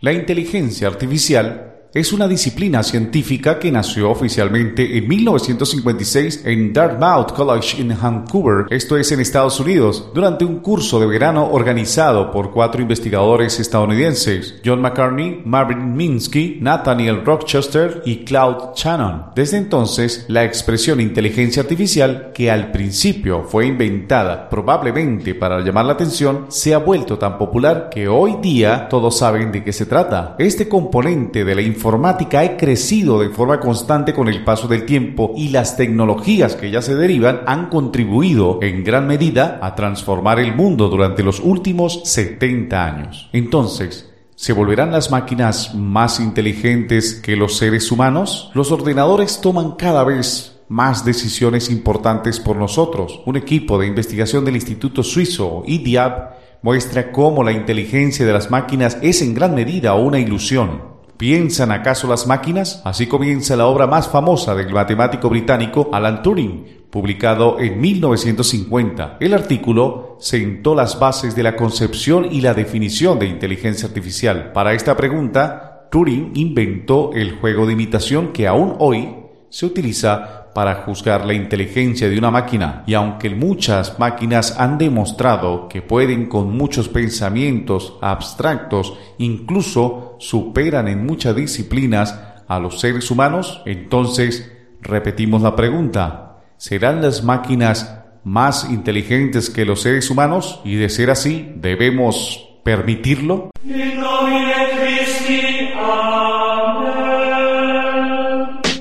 La inteligencia artificial es una disciplina científica que nació oficialmente en 1956 en Dartmouth College en Vancouver, esto es en Estados Unidos, durante un curso de verano organizado por cuatro investigadores estadounidenses, John McCartney, Marvin Minsky, Nathaniel Rochester y Claude Shannon. Desde entonces, la expresión inteligencia artificial, que al principio fue inventada probablemente para llamar la atención, se ha vuelto tan popular que hoy día todos saben de qué se trata. Este componente de la informática ha crecido de forma constante con el paso del tiempo y las tecnologías que ya se derivan han contribuido en gran medida a transformar el mundo durante los últimos 70 años. Entonces, ¿Se volverán las máquinas más inteligentes que los seres humanos? Los ordenadores toman cada vez más decisiones importantes por nosotros. Un equipo de investigación del Instituto Suizo, IDIAB, muestra cómo la inteligencia de las máquinas es en gran medida una ilusión. ¿Piensan acaso las máquinas? Así comienza la obra más famosa del matemático británico Alan Turing, publicado en 1950. El artículo sentó las bases de la concepción y la definición de inteligencia artificial. Para esta pregunta, Turing inventó el juego de imitación que aún hoy se utiliza para juzgar la inteligencia de una máquina y aunque muchas máquinas han demostrado que pueden con muchos pensamientos abstractos incluso superan en muchas disciplinas a los seres humanos, entonces repetimos la pregunta, ¿serán las máquinas más inteligentes que los seres humanos? Y de ser así, ¿debemos permitirlo?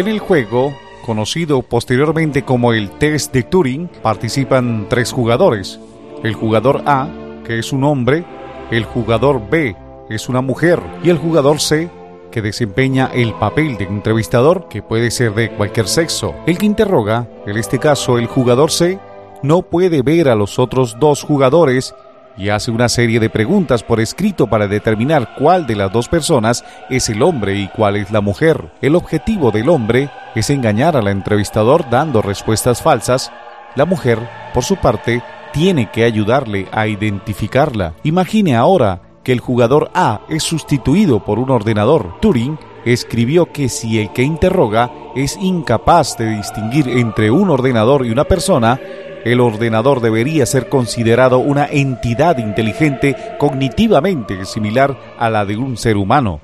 En el juego, conocido posteriormente como el test de Turing, participan tres jugadores. El jugador A, que es un hombre, el jugador B, es una mujer, y el jugador C, que desempeña el papel de entrevistador, que puede ser de cualquier sexo. El que interroga, en este caso el jugador C, no puede ver a los otros dos jugadores y hace una serie de preguntas por escrito para determinar cuál de las dos personas es el hombre y cuál es la mujer. El objetivo del hombre es engañar al entrevistador dando respuestas falsas. La mujer, por su parte, tiene que ayudarle a identificarla. Imagine ahora que el jugador A es sustituido por un ordenador. Turing escribió que si el que interroga es incapaz de distinguir entre un ordenador y una persona, el ordenador debería ser considerado una entidad inteligente cognitivamente similar a la de un ser humano.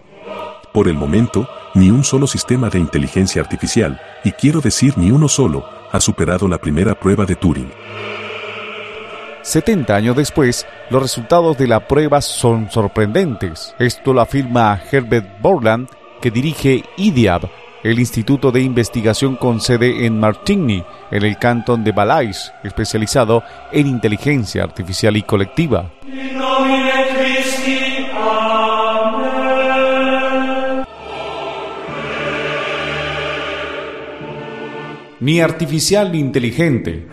Por el momento, ni un solo sistema de inteligencia artificial, y quiero decir ni uno solo, ha superado la primera prueba de Turing. 70 años después, los resultados de la prueba son sorprendentes. Esto lo afirma Herbert Borland, que dirige IDIAB, el Instituto de Investigación con sede en Martigny, en el cantón de Valais, especializado en inteligencia artificial y colectiva. Ni artificial ni inteligente.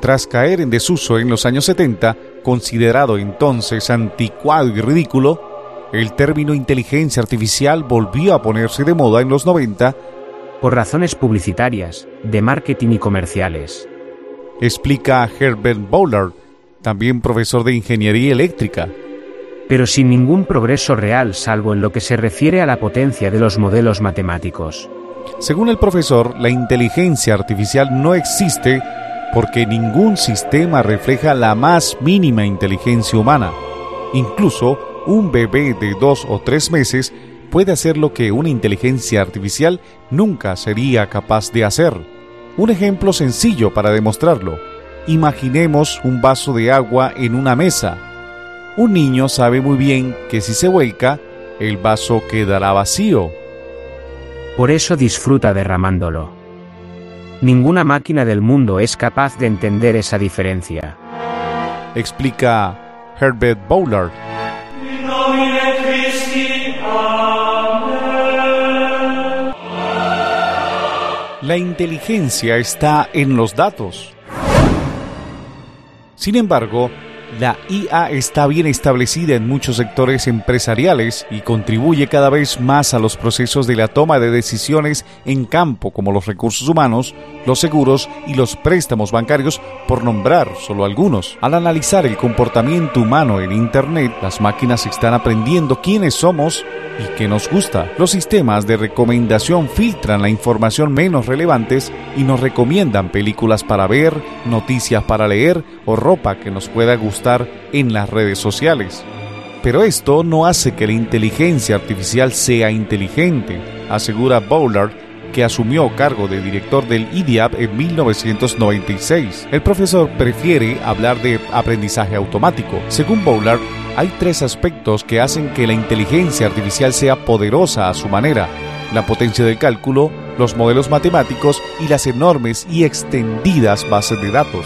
Tras caer en desuso en los años 70, considerado entonces anticuado y ridículo, el término inteligencia artificial volvió a ponerse de moda en los 90 por razones publicitarias, de marketing y comerciales. Explica Herbert Bowler, también profesor de ingeniería eléctrica. Pero sin ningún progreso real salvo en lo que se refiere a la potencia de los modelos matemáticos. Según el profesor, la inteligencia artificial no existe porque ningún sistema refleja la más mínima inteligencia humana. Incluso un bebé de dos o tres meses puede hacer lo que una inteligencia artificial nunca sería capaz de hacer. Un ejemplo sencillo para demostrarlo. Imaginemos un vaso de agua en una mesa. Un niño sabe muy bien que si se vuelca, el vaso quedará vacío. Por eso disfruta derramándolo. Ninguna máquina del mundo es capaz de entender esa diferencia. Explica Herbert Bowler. La inteligencia está en los datos. Sin embargo, la IA está bien establecida en muchos sectores empresariales y contribuye cada vez más a los procesos de la toma de decisiones en campo como los recursos humanos, los seguros y los préstamos bancarios, por nombrar solo algunos. Al analizar el comportamiento humano en Internet, las máquinas están aprendiendo quiénes somos y qué nos gusta. Los sistemas de recomendación filtran la información menos relevantes y nos recomiendan películas para ver, noticias para leer o ropa que nos pueda gustar en las redes sociales. Pero esto no hace que la inteligencia artificial sea inteligente, asegura Bowler, que asumió cargo de director del IDIAP en 1996. El profesor prefiere hablar de aprendizaje automático. Según Bowler, hay tres aspectos que hacen que la inteligencia artificial sea poderosa a su manera. La potencia del cálculo, los modelos matemáticos y las enormes y extendidas bases de datos.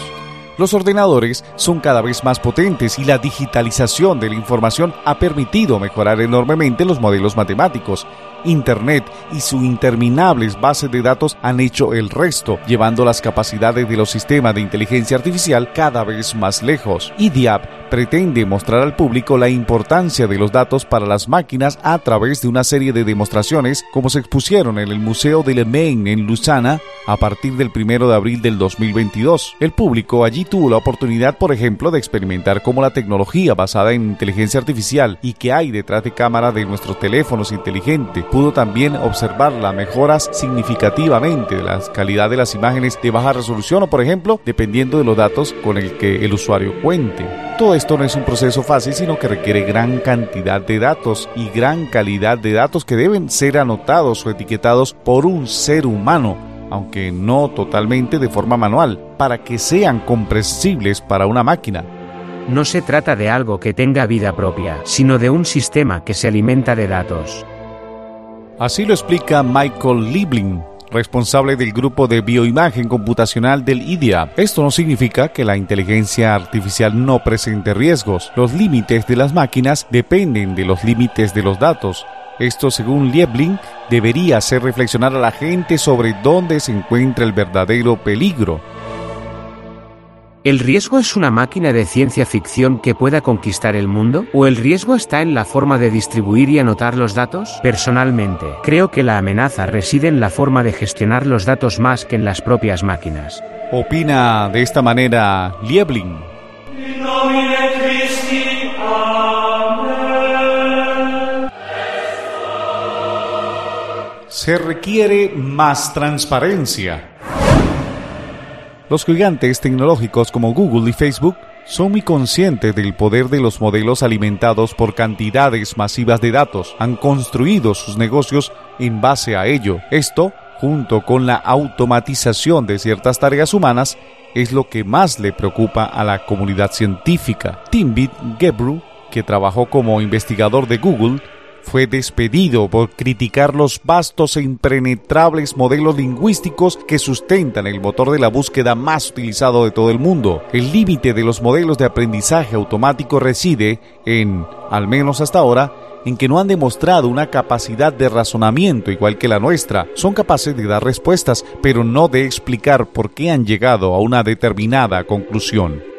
Los ordenadores son cada vez más potentes y la digitalización de la información ha permitido mejorar enormemente los modelos matemáticos. Internet y sus interminables bases de datos han hecho el resto, llevando las capacidades de los sistemas de inteligencia artificial cada vez más lejos. IDIAP pretende mostrar al público la importancia de los datos para las máquinas a través de una serie de demostraciones como se expusieron en el Museo de Le Maine en Lusana a partir del 1 de abril del 2022. El público allí tuvo la oportunidad, por ejemplo, de experimentar cómo la tecnología basada en inteligencia artificial y que hay detrás de cámara de nuestros teléfonos inteligentes pudo también observar las mejoras significativamente de la calidad de las imágenes de baja resolución o, por ejemplo, dependiendo de los datos con el que el usuario cuente. Todo esto no es un proceso fácil, sino que requiere gran cantidad de datos y gran calidad de datos que deben ser anotados o etiquetados por un ser humano aunque no totalmente de forma manual, para que sean comprensibles para una máquina. No se trata de algo que tenga vida propia, sino de un sistema que se alimenta de datos. Así lo explica Michael Liebling, responsable del grupo de bioimagen computacional del IDEA. Esto no significa que la inteligencia artificial no presente riesgos. Los límites de las máquinas dependen de los límites de los datos. Esto, según Liebling, debería hacer reflexionar a la gente sobre dónde se encuentra el verdadero peligro. ¿El riesgo es una máquina de ciencia ficción que pueda conquistar el mundo? ¿O el riesgo está en la forma de distribuir y anotar los datos? Personalmente, creo que la amenaza reside en la forma de gestionar los datos más que en las propias máquinas. Opina de esta manera Liebling. Se requiere más transparencia. Los gigantes tecnológicos como Google y Facebook son muy conscientes del poder de los modelos alimentados por cantidades masivas de datos. Han construido sus negocios en base a ello. Esto, junto con la automatización de ciertas tareas humanas, es lo que más le preocupa a la comunidad científica. Timbit Gebru, que trabajó como investigador de Google, fue despedido por criticar los vastos e impenetrables modelos lingüísticos que sustentan el motor de la búsqueda más utilizado de todo el mundo. El límite de los modelos de aprendizaje automático reside en, al menos hasta ahora, en que no han demostrado una capacidad de razonamiento igual que la nuestra. Son capaces de dar respuestas, pero no de explicar por qué han llegado a una determinada conclusión.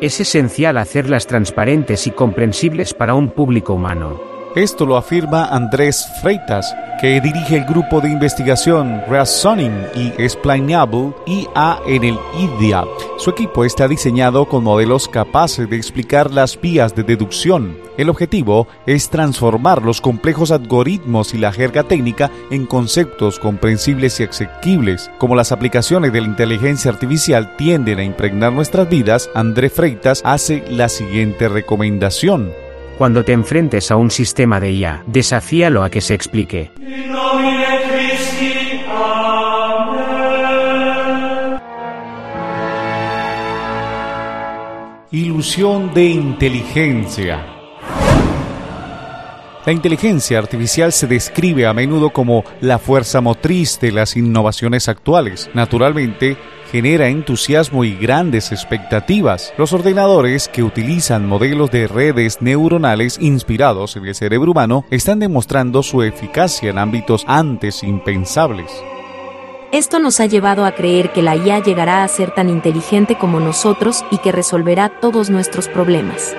Es esencial hacerlas transparentes y comprensibles para un público humano. Esto lo afirma Andrés Freitas, que dirige el grupo de investigación Reasoning y Explainable IA en el IDEA. Su equipo está diseñado con modelos capaces de explicar las vías de deducción. El objetivo es transformar los complejos algoritmos y la jerga técnica en conceptos comprensibles y asequibles. Como las aplicaciones de la inteligencia artificial tienden a impregnar nuestras vidas, André Freitas hace la siguiente recomendación. Cuando te enfrentes a un sistema de IA, desafíalo a que se explique. Ilusión de inteligencia. La inteligencia artificial se describe a menudo como la fuerza motriz de las innovaciones actuales. Naturalmente, genera entusiasmo y grandes expectativas. Los ordenadores que utilizan modelos de redes neuronales inspirados en el cerebro humano están demostrando su eficacia en ámbitos antes impensables. Esto nos ha llevado a creer que la IA llegará a ser tan inteligente como nosotros y que resolverá todos nuestros problemas.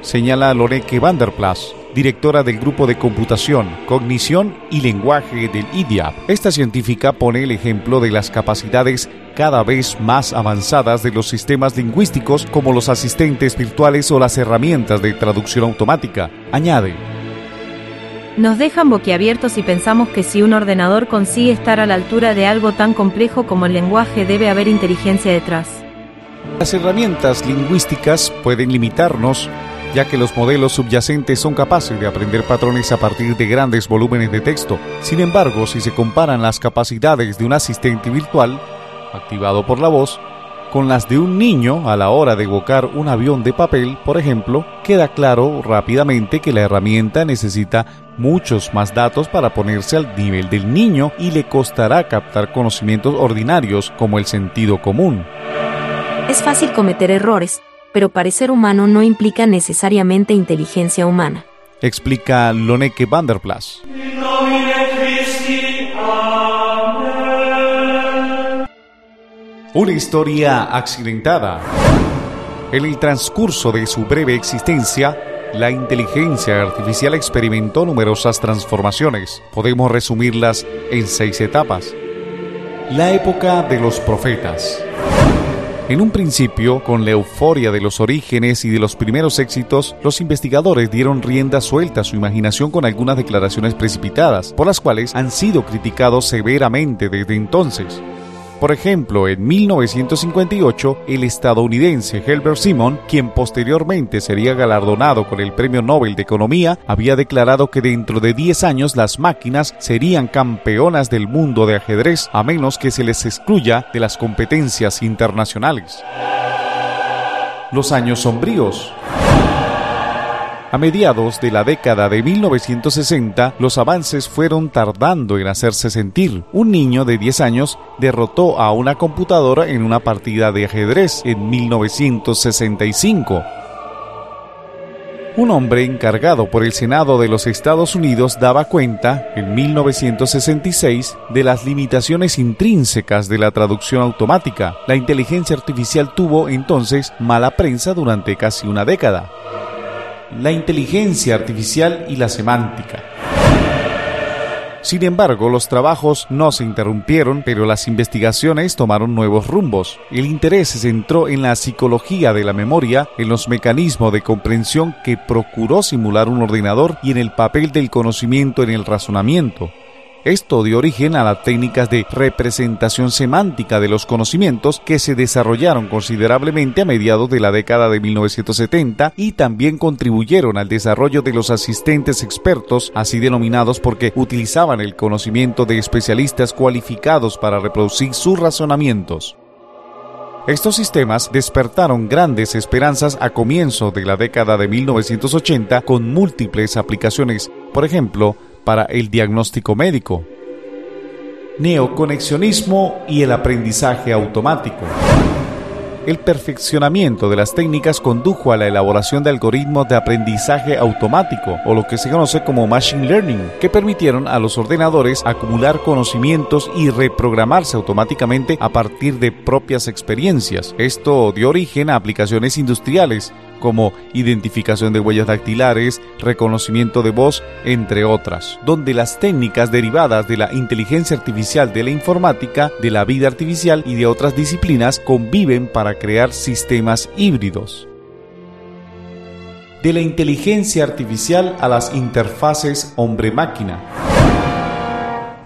Señala Loreke Vanderplas, directora del Grupo de Computación, Cognición y Lenguaje del IDIAP. Esta científica pone el ejemplo de las capacidades cada vez más avanzadas de los sistemas lingüísticos como los asistentes virtuales o las herramientas de traducción automática. Añade, nos dejan boquiabiertos y pensamos que si un ordenador consigue estar a la altura de algo tan complejo como el lenguaje debe haber inteligencia detrás. Las herramientas lingüísticas pueden limitarnos ya que los modelos subyacentes son capaces de aprender patrones a partir de grandes volúmenes de texto. Sin embargo, si se comparan las capacidades de un asistente virtual, activado por la voz, con las de un niño a la hora de evocar un avión de papel, por ejemplo, queda claro rápidamente que la herramienta necesita muchos más datos para ponerse al nivel del niño y le costará captar conocimientos ordinarios como el sentido común. Es fácil cometer errores, pero parecer humano no implica necesariamente inteligencia humana. Explica Loneke Vanderplas. Una historia accidentada. En el transcurso de su breve existencia, la inteligencia artificial experimentó numerosas transformaciones. Podemos resumirlas en seis etapas. La época de los profetas. En un principio, con la euforia de los orígenes y de los primeros éxitos, los investigadores dieron rienda suelta a su imaginación con algunas declaraciones precipitadas, por las cuales han sido criticados severamente desde entonces. Por ejemplo, en 1958, el estadounidense Herbert Simon, quien posteriormente sería galardonado con el Premio Nobel de Economía, había declarado que dentro de 10 años las máquinas serían campeonas del mundo de ajedrez a menos que se les excluya de las competencias internacionales. Los años sombríos. A mediados de la década de 1960, los avances fueron tardando en hacerse sentir. Un niño de 10 años derrotó a una computadora en una partida de ajedrez en 1965. Un hombre encargado por el Senado de los Estados Unidos daba cuenta, en 1966, de las limitaciones intrínsecas de la traducción automática. La inteligencia artificial tuvo entonces mala prensa durante casi una década la inteligencia artificial y la semántica. Sin embargo, los trabajos no se interrumpieron, pero las investigaciones tomaron nuevos rumbos. El interés se centró en la psicología de la memoria, en los mecanismos de comprensión que procuró simular un ordenador y en el papel del conocimiento en el razonamiento. Esto dio origen a las técnicas de representación semántica de los conocimientos que se desarrollaron considerablemente a mediados de la década de 1970 y también contribuyeron al desarrollo de los asistentes expertos, así denominados porque utilizaban el conocimiento de especialistas cualificados para reproducir sus razonamientos. Estos sistemas despertaron grandes esperanzas a comienzo de la década de 1980 con múltiples aplicaciones, por ejemplo, para el diagnóstico médico. Neoconexionismo y el aprendizaje automático. El perfeccionamiento de las técnicas condujo a la elaboración de algoritmos de aprendizaje automático, o lo que se conoce como Machine Learning, que permitieron a los ordenadores acumular conocimientos y reprogramarse automáticamente a partir de propias experiencias. Esto dio origen a aplicaciones industriales, como identificación de huellas dactilares, reconocimiento de voz, entre otras, donde las técnicas derivadas de la inteligencia artificial de la informática, de la vida artificial y de otras disciplinas conviven para crear sistemas híbridos. De la inteligencia artificial a las interfaces hombre-máquina.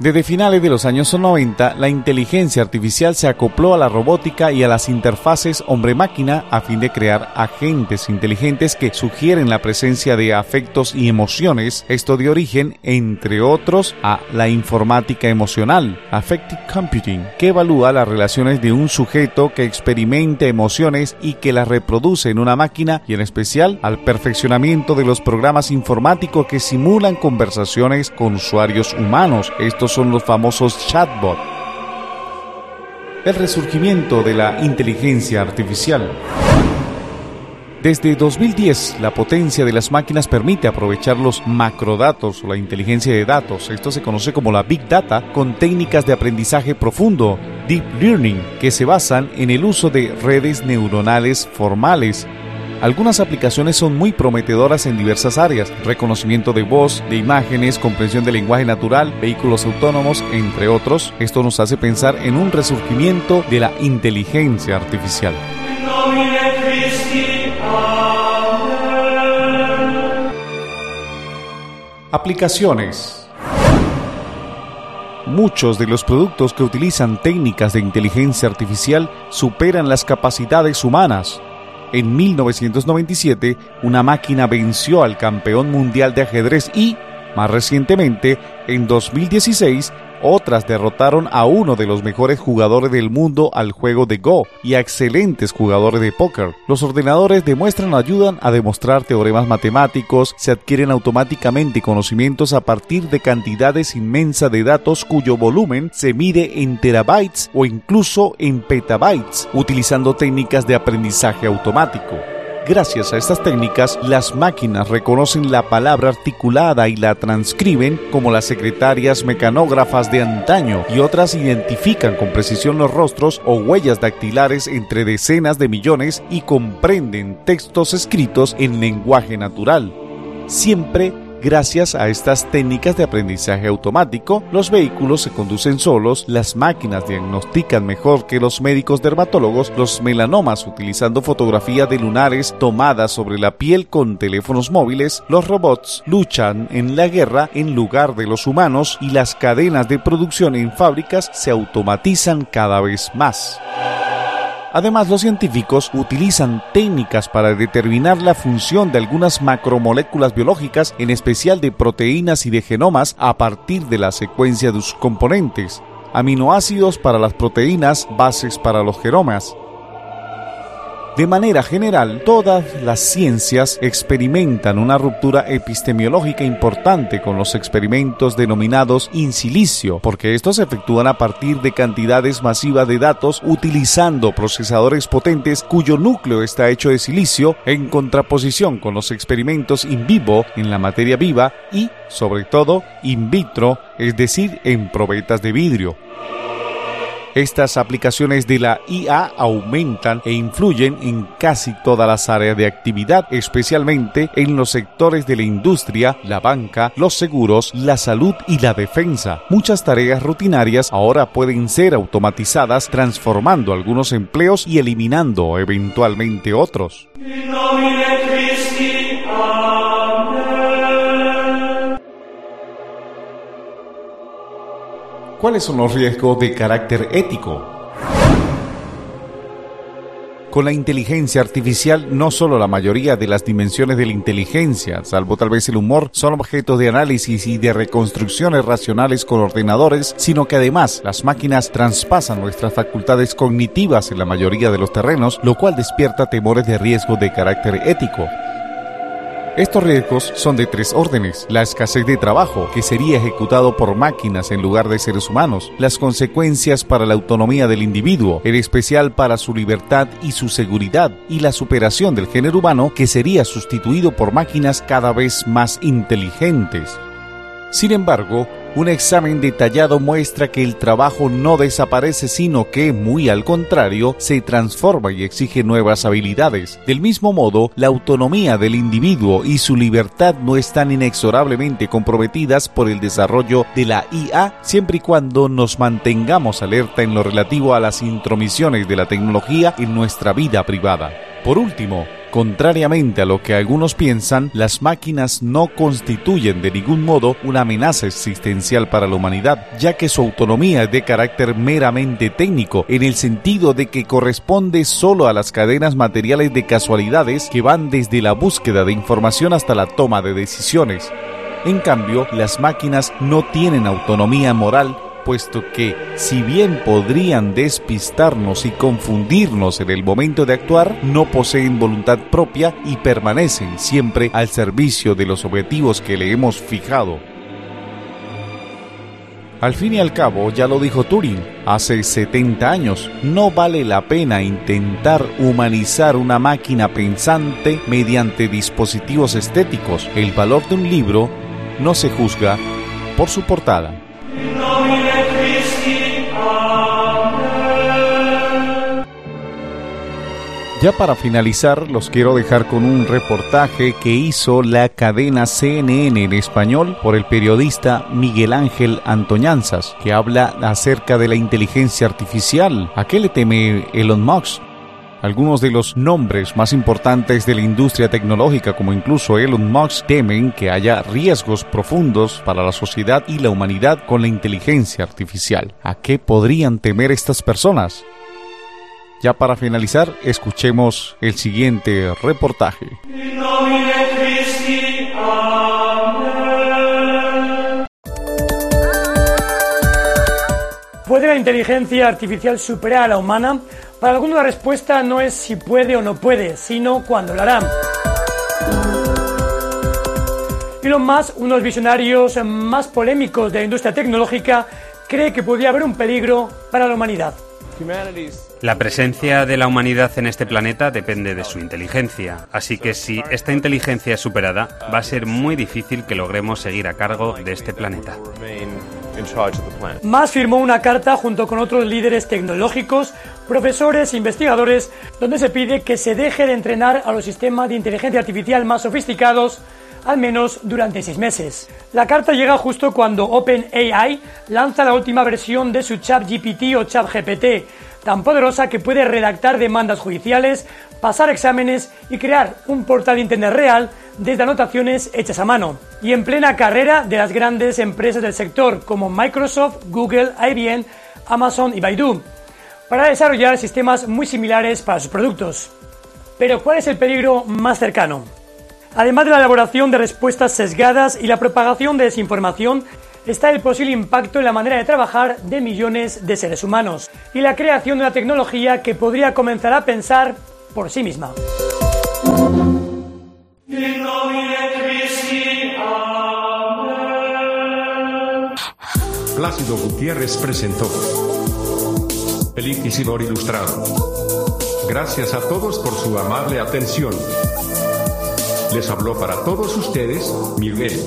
Desde finales de los años 90, la inteligencia artificial se acopló a la robótica y a las interfaces hombre-máquina a fin de crear agentes inteligentes que sugieren la presencia de afectos y emociones, esto de origen, entre otros, a la informática emocional, Affective Computing, que evalúa las relaciones de un sujeto que experimenta emociones y que las reproduce en una máquina y en especial al perfeccionamiento de los programas informáticos que simulan conversaciones con usuarios humanos. Estos son los famosos chatbots. El resurgimiento de la inteligencia artificial. Desde 2010, la potencia de las máquinas permite aprovechar los macrodatos o la inteligencia de datos, esto se conoce como la Big Data, con técnicas de aprendizaje profundo, Deep Learning, que se basan en el uso de redes neuronales formales algunas aplicaciones son muy prometedoras en diversas áreas, reconocimiento de voz, de imágenes, comprensión del lenguaje natural, vehículos autónomos, entre otros. Esto nos hace pensar en un resurgimiento de la inteligencia artificial. Aplicaciones Muchos de los productos que utilizan técnicas de inteligencia artificial superan las capacidades humanas. En 1997, una máquina venció al campeón mundial de ajedrez y, más recientemente, en 2016, otras derrotaron a uno de los mejores jugadores del mundo al juego de Go y a excelentes jugadores de póker. Los ordenadores demuestran o ayudan a demostrar teoremas matemáticos, se adquieren automáticamente conocimientos a partir de cantidades inmensas de datos cuyo volumen se mide en terabytes o incluso en petabytes, utilizando técnicas de aprendizaje automático. Gracias a estas técnicas, las máquinas reconocen la palabra articulada y la transcriben como las secretarias mecanógrafas de antaño y otras identifican con precisión los rostros o huellas dactilares entre decenas de millones y comprenden textos escritos en lenguaje natural. Siempre Gracias a estas técnicas de aprendizaje automático, los vehículos se conducen solos, las máquinas diagnostican mejor que los médicos dermatólogos los melanomas utilizando fotografía de lunares tomadas sobre la piel con teléfonos móviles, los robots luchan en la guerra en lugar de los humanos y las cadenas de producción en fábricas se automatizan cada vez más. Además, los científicos utilizan técnicas para determinar la función de algunas macromoléculas biológicas, en especial de proteínas y de genomas, a partir de la secuencia de sus componentes. Aminoácidos para las proteínas, bases para los genomas. De manera general, todas las ciencias experimentan una ruptura epistemológica importante con los experimentos denominados in silicio, porque estos se efectúan a partir de cantidades masivas de datos utilizando procesadores potentes cuyo núcleo está hecho de silicio en contraposición con los experimentos in vivo en la materia viva y, sobre todo, in vitro, es decir, en probetas de vidrio. Estas aplicaciones de la IA aumentan e influyen en casi todas las áreas de actividad, especialmente en los sectores de la industria, la banca, los seguros, la salud y la defensa. Muchas tareas rutinarias ahora pueden ser automatizadas, transformando algunos empleos y eliminando eventualmente otros. ¿Cuáles son los riesgos de carácter ético? Con la inteligencia artificial, no solo la mayoría de las dimensiones de la inteligencia, salvo tal vez el humor, son objetos de análisis y de reconstrucciones racionales con ordenadores, sino que además las máquinas traspasan nuestras facultades cognitivas en la mayoría de los terrenos, lo cual despierta temores de riesgo de carácter ético. Estos riesgos son de tres órdenes. La escasez de trabajo, que sería ejecutado por máquinas en lugar de seres humanos. Las consecuencias para la autonomía del individuo, en especial para su libertad y su seguridad. Y la superación del género humano, que sería sustituido por máquinas cada vez más inteligentes. Sin embargo, un examen detallado muestra que el trabajo no desaparece, sino que, muy al contrario, se transforma y exige nuevas habilidades. Del mismo modo, la autonomía del individuo y su libertad no están inexorablemente comprometidas por el desarrollo de la IA, siempre y cuando nos mantengamos alerta en lo relativo a las intromisiones de la tecnología en nuestra vida privada. Por último, Contrariamente a lo que algunos piensan, las máquinas no constituyen de ningún modo una amenaza existencial para la humanidad, ya que su autonomía es de carácter meramente técnico, en el sentido de que corresponde solo a las cadenas materiales de casualidades que van desde la búsqueda de información hasta la toma de decisiones. En cambio, las máquinas no tienen autonomía moral puesto que, si bien podrían despistarnos y confundirnos en el momento de actuar, no poseen voluntad propia y permanecen siempre al servicio de los objetivos que le hemos fijado. Al fin y al cabo, ya lo dijo Turing hace 70 años, no vale la pena intentar humanizar una máquina pensante mediante dispositivos estéticos. El valor de un libro no se juzga por su portada. Ya para finalizar, los quiero dejar con un reportaje que hizo la cadena CNN en español por el periodista Miguel Ángel Antoñanzas, que habla acerca de la inteligencia artificial. ¿A qué le teme Elon Musk? Algunos de los nombres más importantes de la industria tecnológica, como incluso Elon Musk, temen que haya riesgos profundos para la sociedad y la humanidad con la inteligencia artificial. ¿A qué podrían temer estas personas? Ya para finalizar, escuchemos el siguiente reportaje. ¿Puede la inteligencia artificial superar a la humana? Para algunos la respuesta no es si puede o no puede, sino cuándo lo hará. Elon Musk, uno de los visionarios más polémicos de la industria tecnológica, cree que podría haber un peligro para la humanidad. La presencia de la humanidad en este planeta depende de su inteligencia, así que si esta inteligencia es superada, va a ser muy difícil que logremos seguir a cargo de este planeta. Mas firmó una carta junto con otros líderes tecnológicos, profesores investigadores, donde se pide que se deje de entrenar a los sistemas de inteligencia artificial más sofisticados al menos durante seis meses. La carta llega justo cuando OpenAI lanza la última versión de su ChatGPT o ChatGPT, tan poderosa que puede redactar demandas judiciales, pasar exámenes y crear un portal de Internet real desde anotaciones hechas a mano, y en plena carrera de las grandes empresas del sector como Microsoft, Google, IBM, Amazon y Baidu, para desarrollar sistemas muy similares para sus productos. Pero ¿cuál es el peligro más cercano? Además de la elaboración de respuestas sesgadas y la propagación de desinformación, está el posible impacto en la manera de trabajar de millones de seres humanos y la creación de una tecnología que podría comenzar a pensar por sí misma. Plácido Gutiérrez presentó El Inquisidor Ilustrado. Gracias a todos por su amable atención. Les habló para todos ustedes Miguel.